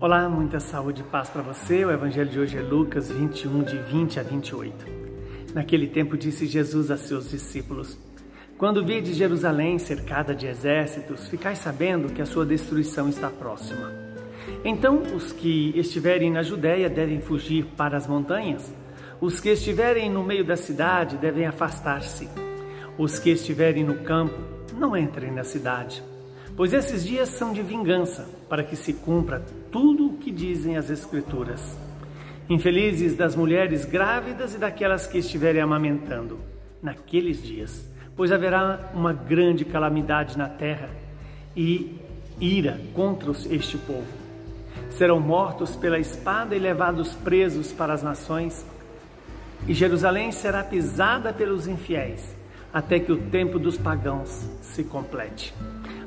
Olá, muita saúde e paz para você. O evangelho de hoje é Lucas 21, de 20 a 28. Naquele tempo disse Jesus a seus discípulos: Quando de Jerusalém cercada de exércitos, ficais sabendo que a sua destruição está próxima. Então os que estiverem na Judéia devem fugir para as montanhas, os que estiverem no meio da cidade devem afastar-se, os que estiverem no campo não entrem na cidade pois esses dias são de vingança, para que se cumpra tudo o que dizem as Escrituras. Infelizes das mulheres grávidas e daquelas que estiverem amamentando, naqueles dias, pois haverá uma grande calamidade na terra e ira contra este povo. Serão mortos pela espada e levados presos para as nações, e Jerusalém será pisada pelos infiéis, até que o tempo dos pagãos se complete.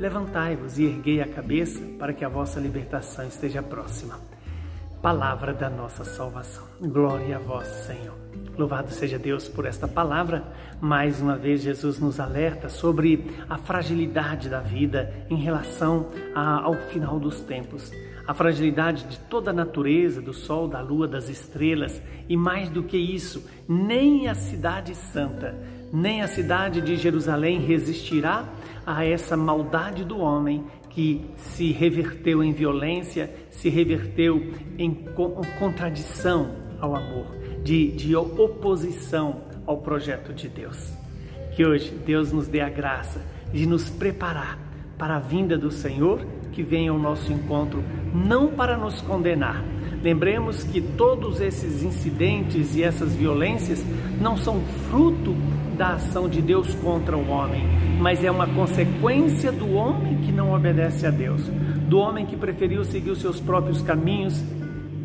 levantai-vos e erguei a cabeça para que a vossa libertação esteja próxima. Palavra da nossa salvação. Glória a vós, Senhor. Louvado seja Deus por esta palavra. Mais uma vez, Jesus nos alerta sobre a fragilidade da vida em relação ao final dos tempos. A fragilidade de toda a natureza, do sol, da lua, das estrelas e mais do que isso, nem a cidade santa, nem a cidade de Jerusalém resistirá a essa maldade do homem que se reverteu em violência, se reverteu em contradição ao amor, de, de oposição ao projeto de Deus. Que hoje Deus nos dê a graça de nos preparar para a vinda do Senhor que vem ao nosso encontro, não para nos condenar. Lembremos que todos esses incidentes e essas violências não são fruto da ação de Deus contra o homem, mas é uma consequência do homem que não obedece a Deus, do homem que preferiu seguir os seus próprios caminhos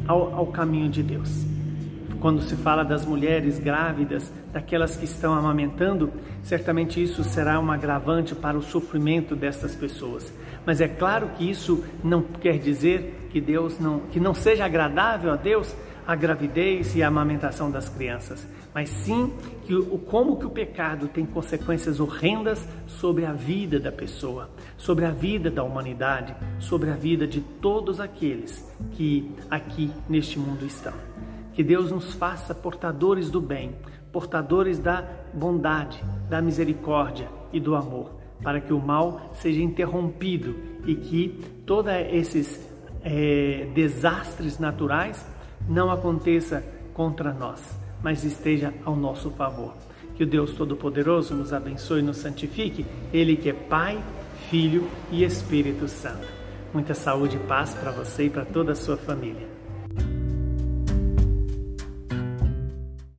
ao, ao caminho de Deus. Quando se fala das mulheres grávidas, daquelas que estão amamentando, certamente isso será um agravante para o sofrimento dessas pessoas. Mas é claro que isso não quer dizer que Deus não que não seja agradável a Deus a gravidez e a amamentação das crianças, mas sim que o como que o pecado tem consequências horrendas sobre a vida da pessoa, sobre a vida da humanidade, sobre a vida de todos aqueles que aqui neste mundo estão. Que Deus nos faça portadores do bem, portadores da bondade, da misericórdia e do amor, para que o mal seja interrompido e que todos esses é, desastres naturais não aconteça contra nós, mas esteja ao nosso favor. Que o Deus Todo-Poderoso nos abençoe e nos santifique, Ele que é Pai, Filho e Espírito Santo. Muita saúde e paz para você e para toda a sua família.